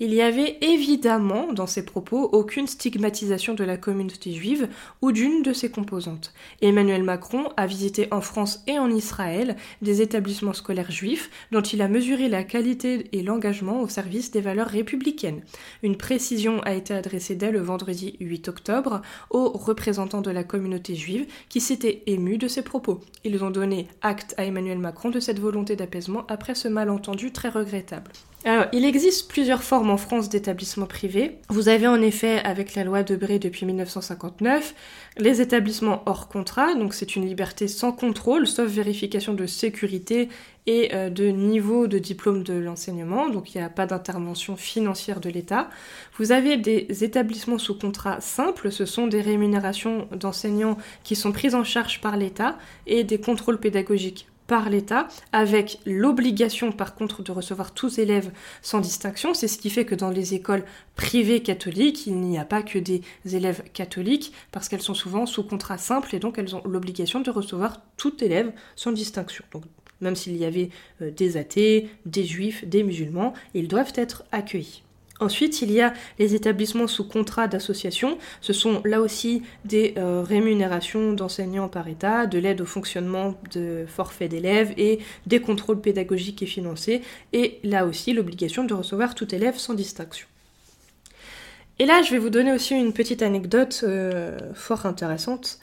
[SPEAKER 1] Il y avait évidemment dans ces propos aucune stigmatisation de la communauté juive ou d'une de ses composantes. Emmanuel Macron a visité en France et en Israël des établissements scolaires juifs dont il a mesuré la qualité et l'engagement au service des valeurs républicaines. Une précision a été adressée dès le vendredi 8 octobre aux représentants de la communauté juive qui s'étaient émus de ces propos. Ils ont donné acte à Emmanuel Macron de cette volonté d'apaisement après ce malentendu très regrettable. Alors, il existe plusieurs formes en France d'établissements privés. Vous avez en effet, avec la loi Debré depuis 1959, les établissements hors contrat, donc c'est une liberté sans contrôle, sauf vérification de sécurité et euh, de niveau de diplôme de l'enseignement, donc il n'y a pas d'intervention financière de l'État. Vous avez des établissements sous contrat simples, ce sont des rémunérations d'enseignants qui sont prises en charge par l'État et des contrôles pédagogiques par l'État, avec l'obligation par contre de recevoir tous élèves sans distinction. C'est ce qui fait que dans les écoles privées catholiques, il n'y a pas que des élèves catholiques, parce qu'elles sont souvent sous contrat simple et donc elles ont l'obligation de recevoir tout élève sans distinction. Donc même s'il y avait euh, des athées, des juifs, des musulmans, ils doivent être accueillis. Ensuite, il y a les établissements sous contrat d'association. Ce sont là aussi des euh, rémunérations d'enseignants par État, de l'aide au fonctionnement de forfaits d'élèves et des contrôles pédagogiques et financiers. Et là aussi, l'obligation de recevoir tout élève sans distinction. Et là, je vais vous donner aussi une petite anecdote euh, fort intéressante.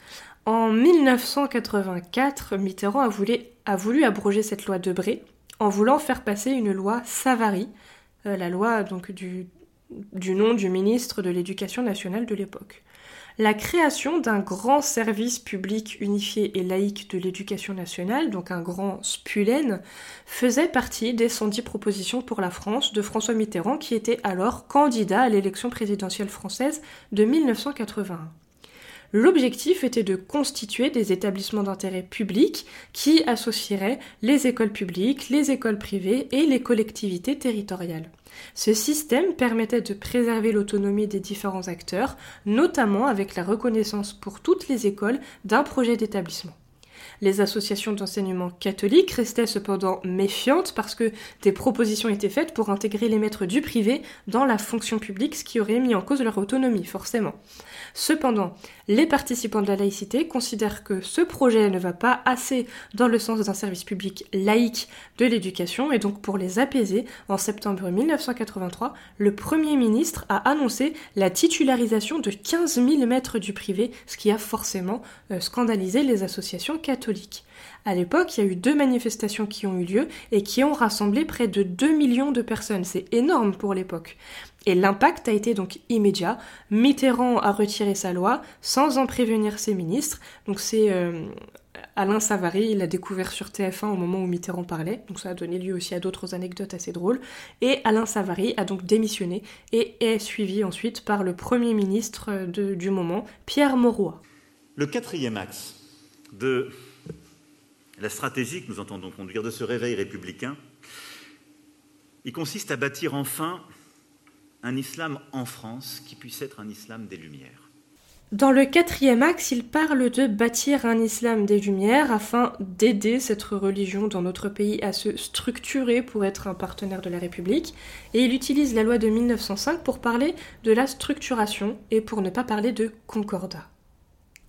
[SPEAKER 1] En 1984, Mitterrand a voulu, a voulu abroger cette loi de Bré en voulant faire passer une loi Savary, la loi donc du, du nom du ministre de l'Éducation nationale de l'époque. La création d'un grand service public unifié et laïque de l'éducation nationale, donc un grand SPULEN, faisait partie des 110 propositions pour la France de François Mitterrand qui était alors candidat à l'élection présidentielle française de 1981. L'objectif était de constituer des établissements d'intérêt public qui associeraient les écoles publiques, les écoles privées et les collectivités territoriales. Ce système permettait de préserver l'autonomie des différents acteurs, notamment avec la reconnaissance pour toutes les écoles d'un projet d'établissement. Les associations d'enseignement catholique restaient cependant méfiantes parce que des propositions étaient faites pour intégrer les maîtres du privé dans la fonction publique, ce qui aurait mis en cause leur autonomie, forcément. Cependant, les participants de la laïcité considèrent que ce projet ne va pas assez dans le sens d'un service public laïque de l'éducation et donc pour les apaiser, en septembre 1983, le Premier ministre a annoncé la titularisation de 15 000 maîtres du privé, ce qui a forcément euh, scandalisé les associations catholiques. À l'époque, il y a eu deux manifestations qui ont eu lieu et qui ont rassemblé près de 2 millions de personnes. C'est énorme pour l'époque. Et l'impact a été donc immédiat. Mitterrand a retiré sa loi sans en prévenir ses ministres. Donc c'est euh, Alain Savary, il l'a découvert sur TF1 au moment où Mitterrand parlait. Donc ça a donné lieu aussi à d'autres anecdotes assez drôles. Et Alain Savary a donc démissionné et est suivi ensuite par le Premier ministre du moment, Pierre Mauroy.
[SPEAKER 2] Le quatrième axe de la stratégie que nous entendons conduire, de ce réveil républicain, il consiste à bâtir enfin un islam en France qui puisse être un islam des Lumières.
[SPEAKER 1] Dans le quatrième axe, il parle de bâtir un islam des Lumières afin d'aider cette religion dans notre pays à se structurer pour être un partenaire de la République. Et il utilise la loi de 1905 pour parler de la structuration et pour ne pas parler de concordat.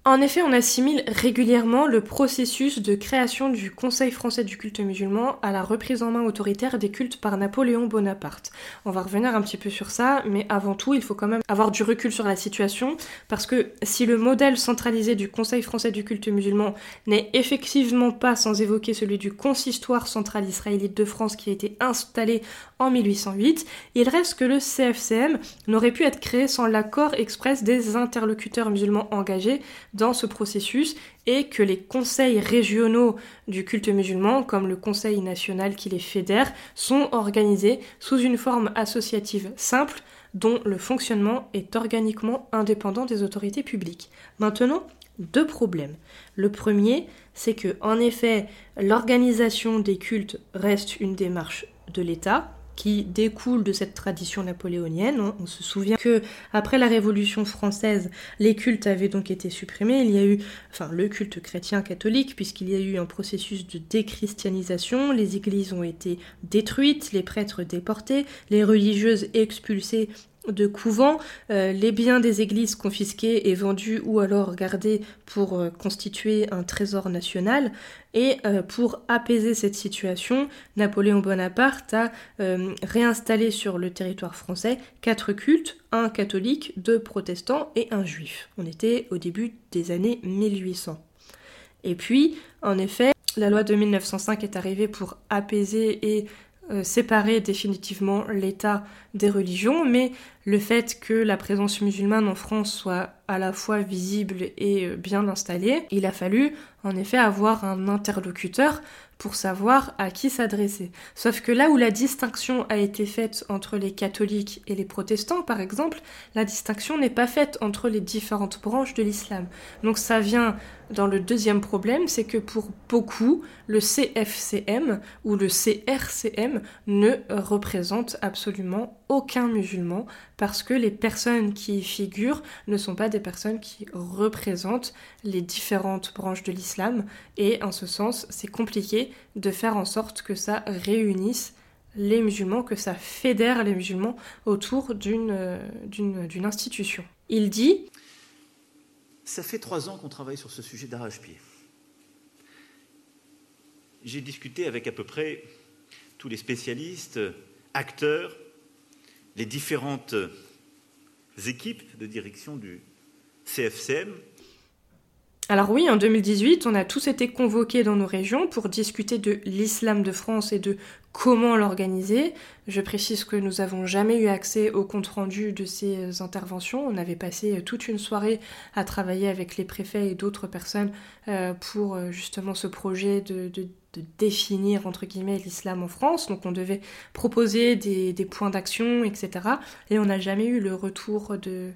[SPEAKER 1] En effet, on assimile régulièrement le processus de création du Conseil français du culte musulman à la reprise en main autoritaire des cultes par Napoléon Bonaparte. On va revenir un petit peu sur ça, mais avant tout, il faut quand même avoir du recul sur la situation, parce que si le modèle centralisé du Conseil français du culte musulman n'est effectivement pas sans évoquer celui du consistoire central israélite de France qui a été installé en 1808, il reste que le CFCM n'aurait pu être créé sans l'accord express des interlocuteurs musulmans engagés dans ce processus et que les conseils régionaux du culte musulman, comme le conseil national qui les fédère, sont organisés sous une forme associative simple dont le fonctionnement est organiquement indépendant des autorités publiques. Maintenant, deux problèmes. Le premier, c'est que en effet, l'organisation des cultes reste une démarche de l'État, qui découle de cette tradition napoléonienne. On, se souvient que après la Révolution française, les cultes avaient donc été supprimés. Il y a eu, enfin, le culte chrétien catholique, puisqu'il y a eu un processus de déchristianisation. Les églises ont été détruites, les prêtres déportés, les religieuses expulsées de couvents, euh, les biens des églises confisqués et vendus ou alors gardés pour euh, constituer un trésor national. Et euh, pour apaiser cette situation, Napoléon Bonaparte a réinstallé sur le territoire français quatre cultes, un catholique, deux protestants et un juif. On était au début des années 1800. Et puis, en effet, la loi de 1905 est arrivée pour apaiser et euh, séparer définitivement l'État des religions, mais le fait que la présence musulmane en France soit à la fois visible et euh, bien installée, il a fallu en effet avoir un interlocuteur pour savoir à qui s'adresser. Sauf que là où la distinction a été faite entre les catholiques et les protestants, par exemple, la distinction n'est pas faite entre les différentes branches de l'islam. Donc ça vient dans le deuxième problème, c'est que pour beaucoup, le CFCM ou le CRCM ne représente absolument aucun musulman parce que les personnes qui y figurent ne sont pas des personnes qui représentent les différentes branches de l'islam et en ce sens c'est compliqué de faire en sorte que ça réunisse les musulmans, que ça fédère les musulmans autour d'une, d'une, institution. Il dit
[SPEAKER 2] Ça fait trois ans qu'on travaille sur ce sujet d'arrache-pied. J'ai discuté avec à peu près tous les spécialistes, acteurs, les différentes équipes de direction du CFCM.
[SPEAKER 1] Alors oui, en 2018, on a tous été convoqués dans nos régions pour discuter de l'islam de France et de comment l'organiser. Je précise que nous n'avons jamais eu accès au compte-rendu de ces interventions. On avait passé toute une soirée à travailler avec les préfets et d'autres personnes euh, pour euh, justement ce projet de, définir entre guillemets l'islam en France. Donc on devait proposer des, des points d'action, etc. Et on n'a jamais eu le retour de,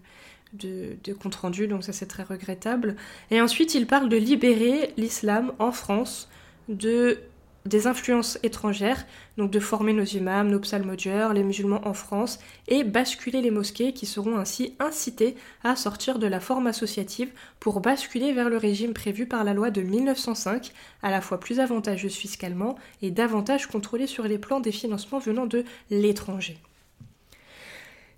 [SPEAKER 1] de, compte rendu, donc ça c'est très regrettable. Et ensuite, il parle de libérer l'islam en France de des influences étrangères, donc de former nos imams, nos psalmodieurs, les musulmans en France, et basculer les mosquées qui seront ainsi incitées à sortir de la forme associative pour basculer vers le régime prévu par la loi de 1905, à la fois plus avantageuse fiscalement et davantage contrôlée sur les plans des financements venant de l'étranger.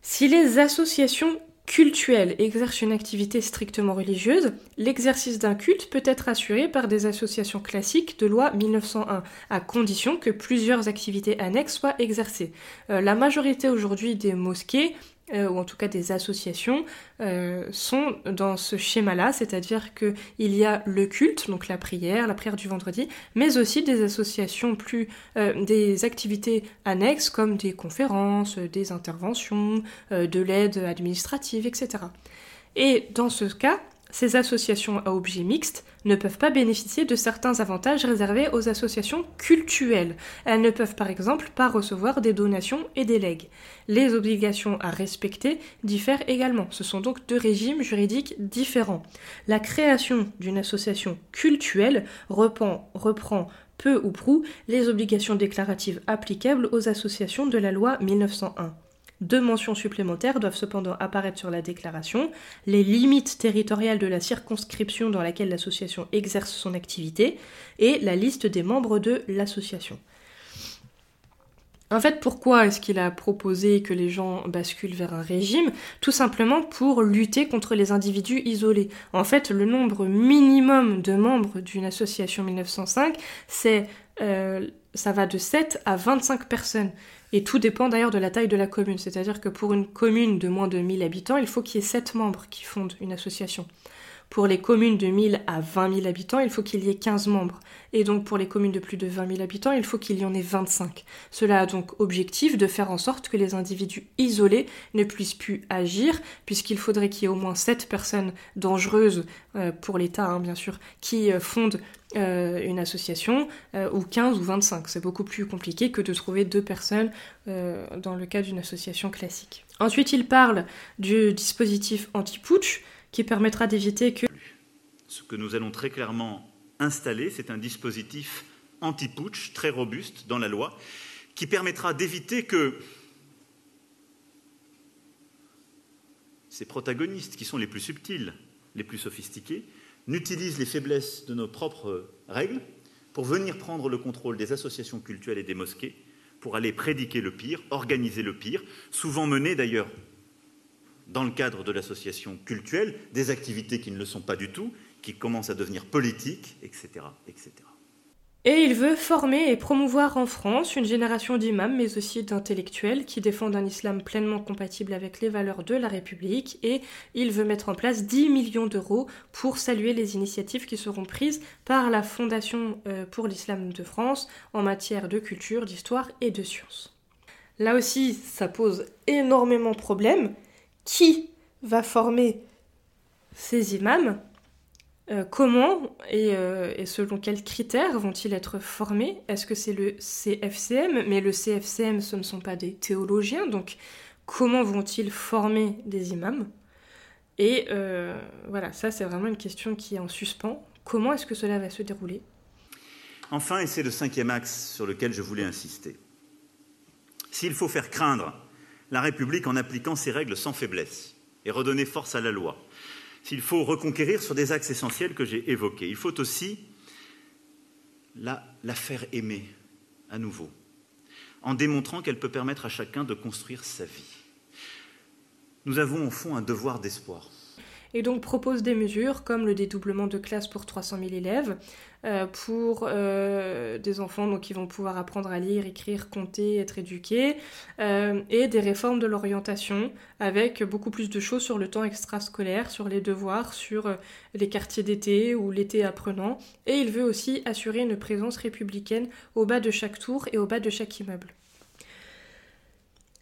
[SPEAKER 1] Si les associations cultuel exerce une activité strictement religieuse, l'exercice d'un culte peut être assuré par des associations classiques de loi 1901, à condition que plusieurs activités annexes soient exercées. Euh, la majorité aujourd'hui des mosquées euh, ou en tout cas des associations, euh, sont dans ce schéma-là, c'est-à-dire qu'il y a le culte, donc la prière, la prière du vendredi, mais aussi des associations plus, euh, des activités annexes comme des conférences, des interventions, de l'aide administrative, etc. Et dans ce cas, ces associations à objet mixte ne peuvent pas bénéficier de certains avantages réservés aux associations cultuelles. Elles ne peuvent par exemple pas recevoir des donations et des legs. Les obligations à respecter diffèrent également. Ce sont donc deux régimes juridiques différents. La création d'une association cultuelle reprend, reprend peu ou prou les obligations déclaratives applicables aux associations de la loi 1901. Deux mentions supplémentaires doivent cependant apparaître sur la déclaration, les limites territoriales de la circonscription dans laquelle l'association exerce son activité et la liste des membres de l'association. En fait, pourquoi est-ce qu'il a proposé que les gens basculent vers un régime? Tout simplement pour lutter contre les individus isolés. En fait, le nombre minimum de membres d'une association 1905, c'est euh, ça va de 7 à 25 personnes. Et tout dépend d'ailleurs de la taille de la commune. C'est-à-dire que pour une commune de moins de 1000 habitants, il faut qu'il y ait 7 membres qui fondent une association. Pour les communes de 1000 à 20 000 habitants, il faut qu'il y ait 15 membres. Et donc pour les communes de plus de 20 000 habitants, il faut qu'il y en ait 25. Cela a donc objectif de faire en sorte que les individus isolés ne puissent plus agir, puisqu'il faudrait qu'il y ait au moins 7 personnes dangereuses euh, pour l'État, hein, bien sûr, qui euh, fondent euh, une association, ou 15 ou 25. C'est beaucoup plus compliqué que de trouver deux personnes dans le cas d'une association classique. Ensuite, il parle du dispositif anti-putsch, qui permettra d'éviter que...
[SPEAKER 2] Ce que nous allons très clairement installer, c'est un dispositif anti-putsch très robuste dans la loi, qui permettra d'éviter que ces protagonistes, qui sont les plus subtils, les plus sophistiqués, n'utilisent les faiblesses de nos propres règles pour venir prendre le contrôle des associations cultuelles et des mosquées, pour aller prédiquer le pire, organiser le pire, souvent mené d'ailleurs dans le cadre de l'association cultuelle, des activités qui ne le sont pas du tout, qui commencent à devenir politiques, etc.
[SPEAKER 1] Et il veut former et promouvoir en France une génération d'imams, mais aussi d'intellectuels qui défendent un islam pleinement compatible avec les valeurs de la République. Et il veut mettre en place 10 millions d'euros pour saluer les initiatives qui seront prises par la Fondation euh, pour l'islam de France en matière de culture, d'histoire et de sciences. Là aussi, ça pose énormément de problèmes qui va former ces imams, euh, comment euh, et, selon quels critères vont-ils être formés? Est-ce que c'est le CFCM Mais le CFCM, ce ne sont pas des théologiens, donc comment vont-ils former des imams? Et euh, voilà, ça c'est vraiment une question qui est en suspens. Comment est-ce que cela va se dérouler?
[SPEAKER 2] Enfin, et c'est le cinquième axe sur lequel je voulais insister, s'il faut faire craindre la République en appliquant ses règles sans faiblesse et redonner force à la loi. S'il faut reconquérir sur des axes essentiels que j'ai évoqués, il faut aussi la, faire aimer à nouveau, en démontrant qu'elle peut permettre à chacun de construire sa vie. Nous avons au fond un devoir d'espoir
[SPEAKER 1] et donc propose des mesures comme le dédoublement de classe pour 300 000 élèves, pour euh, des enfants donc, qui vont pouvoir apprendre à lire, écrire, compter, être éduqués, euh, et des réformes de l'orientation avec beaucoup plus de choses sur le temps extrascolaire, sur les devoirs, sur les quartiers d'été ou l'été apprenant. Et il veut aussi assurer une présence républicaine au bas de chaque tour et au bas de chaque immeuble.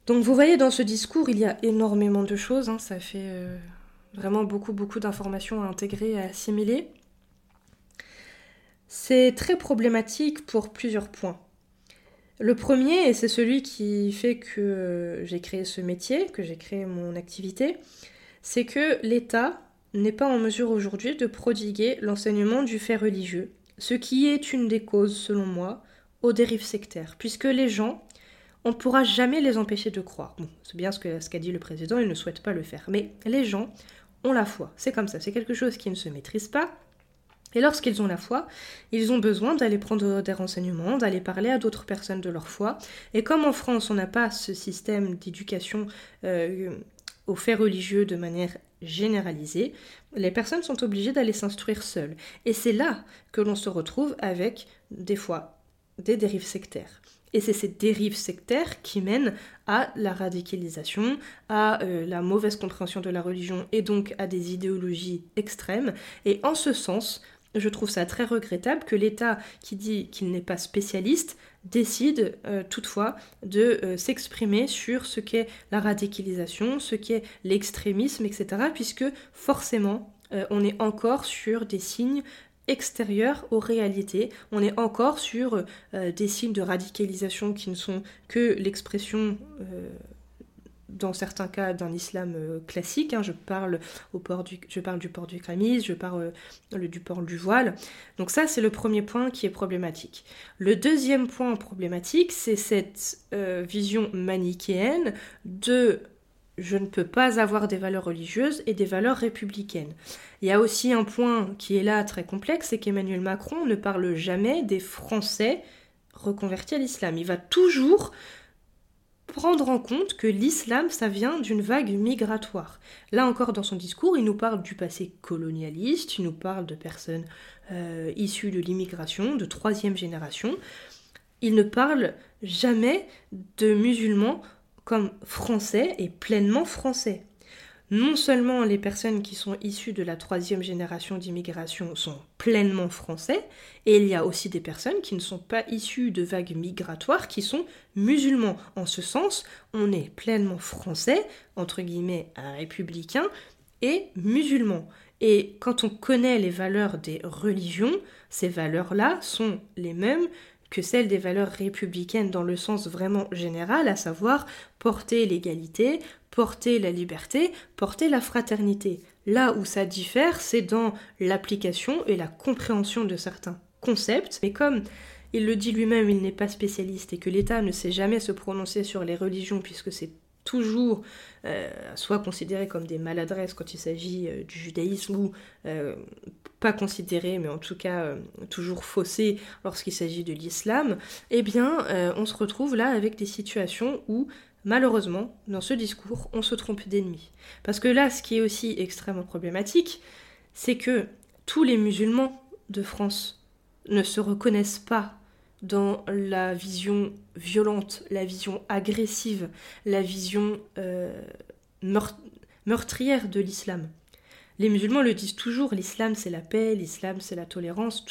[SPEAKER 1] Donc vous voyez dans ce discours, il y a énormément de choses, hein. ça fait Vraiment beaucoup, beaucoup d'informations à intégrer à assimiler. C'est très problématique pour plusieurs points. Le premier, et c'est celui qui fait que j'ai créé ce métier, que j'ai créé mon activité, c'est que l'État n'est pas en mesure aujourd'hui de prodiguer l'enseignement du fait religieux, ce qui est une des causes, selon moi, aux dérives sectaires, puisque les gens, on ne pourra jamais les empêcher de croire. C'est bien ce qu'a ce dit le président, il ne souhaite pas le faire, mais les gens ont la foi. C'est comme ça, c'est quelque chose qui ne se maîtrise pas. Et lorsqu'ils ont la foi, ils ont besoin d'aller prendre des renseignements, d'aller parler à d'autres personnes de leur foi. Et comme en France, on n'a pas ce système d'éducation euh, aux faits religieux de manière généralisée, les personnes sont obligées d'aller s'instruire seules. Et c'est là que l'on se retrouve avec, des fois, des dérives sectaires. Et c'est ces dérives sectaires qui mènent à la radicalisation, à euh, la mauvaise compréhension de la religion et donc à des idéologies extrêmes. Et en ce sens, je trouve ça très regrettable que l'État, qui dit qu'il n'est pas spécialiste, décide euh, toutefois de euh, s'exprimer sur ce qu'est la radicalisation, ce qu'est l'extrémisme, etc. Puisque forcément, on est encore sur des signes extérieur aux réalités. On est encore sur euh, des signes de radicalisation qui ne sont que l'expression euh, dans certains cas d'un islam euh, classique. Hein. je, parle au port du, je parle du port du camis, je parle euh, du port du voile. Donc ça, c'est le premier point qui est problématique. Le deuxième point problématique, c'est cette euh, vision manichéenne de je ne peux pas avoir des valeurs religieuses et des valeurs républicaines. Il y a aussi un point qui est là très complexe, c'est qu'Emmanuel Macron ne parle jamais des Français reconvertis à l'islam. Il va toujours prendre en compte que l'islam, ça vient d'une vague migratoire. Là encore, dans son discours, il nous parle du passé colonialiste, il nous parle de personnes euh, issues de l'immigration, de troisième génération. Il ne parle jamais de musulmans comme français et pleinement français non seulement les personnes qui sont issues de la troisième génération d'immigration sont pleinement français, et il y a aussi des personnes qui ne sont pas issues de vagues migratoires qui sont musulmans. En ce sens, on est pleinement français, entre guillemets républicain, et musulman. Et quand on connaît les valeurs des religions, ces valeurs-là sont les mêmes que celles des valeurs républicaines dans le sens vraiment général, à savoir porter l'égalité, porter la liberté, porter la fraternité. Là où ça diffère, c'est dans l'application et la compréhension de certains concepts. Mais comme il le dit lui-même, il n'est pas spécialiste et que l'État ne sait jamais se prononcer sur les religions puisque c'est toujours euh, soit considéré comme des maladresses quand il s'agit euh, du judaïsme ou euh, pas considéré mais en tout cas toujours faussé lorsqu'il s'agit de l'islam, eh bien on se retrouve là avec des situations où malheureusement, dans ce discours, on se trompe d'ennemi. Parce que là, ce qui est aussi extrêmement problématique, c'est que tous les musulmans de France ne se reconnaissent pas dans la vision violente, la vision agressive, la vision euh, meurtrière de l'islam. Les musulmans le disent toujours, l'islam c'est la paix, l'islam c'est la tolérance,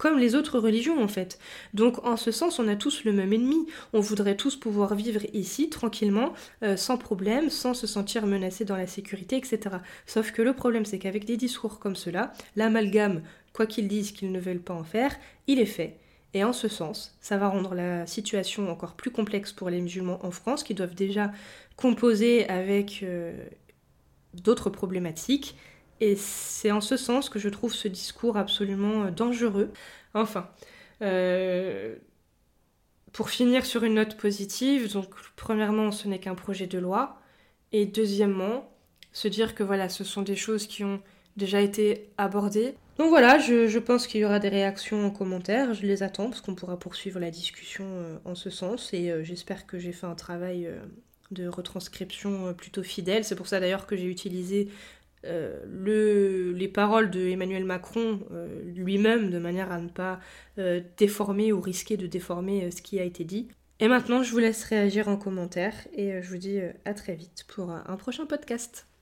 [SPEAKER 1] comme les autres religions en fait. Donc en ce sens, on a tous le même ennemi. On voudrait tous pouvoir vivre ici tranquillement, euh, sans problème, sans se sentir menacé dans la sécurité, etc. Sauf que le problème, c'est qu'avec des discours comme cela, l'amalgame, quoi qu'ils disent qu'ils ne veulent pas en faire, il est fait. Et en ce sens, ça va rendre la situation encore plus complexe pour les musulmans en France, qui doivent déjà composer avec euh, d'autres problématiques et c'est en ce sens que je trouve ce discours absolument euh, dangereux. Enfin, euh, pour finir sur une note positive, donc premièrement, ce n'est qu'un projet de loi. Et deuxièmement, se dire que voilà, ce sont des choses qui ont déjà été abordées. Donc voilà, je, pense qu'il y aura des réactions en commentaire, je les attends parce qu'on pourra poursuivre la discussion euh, en ce sens et j'espère que j'ai fait un travail de retranscription plutôt fidèle. C'est pour ça d'ailleurs que j'ai utilisé euh, le, les paroles de Emmanuel Macron euh, lui-même de manière à ne pas euh, déformer ou risquer de déformer ce qui a été dit. Et maintenant, je vous laisse réagir en commentaire et je vous dis à très vite pour un prochain podcast.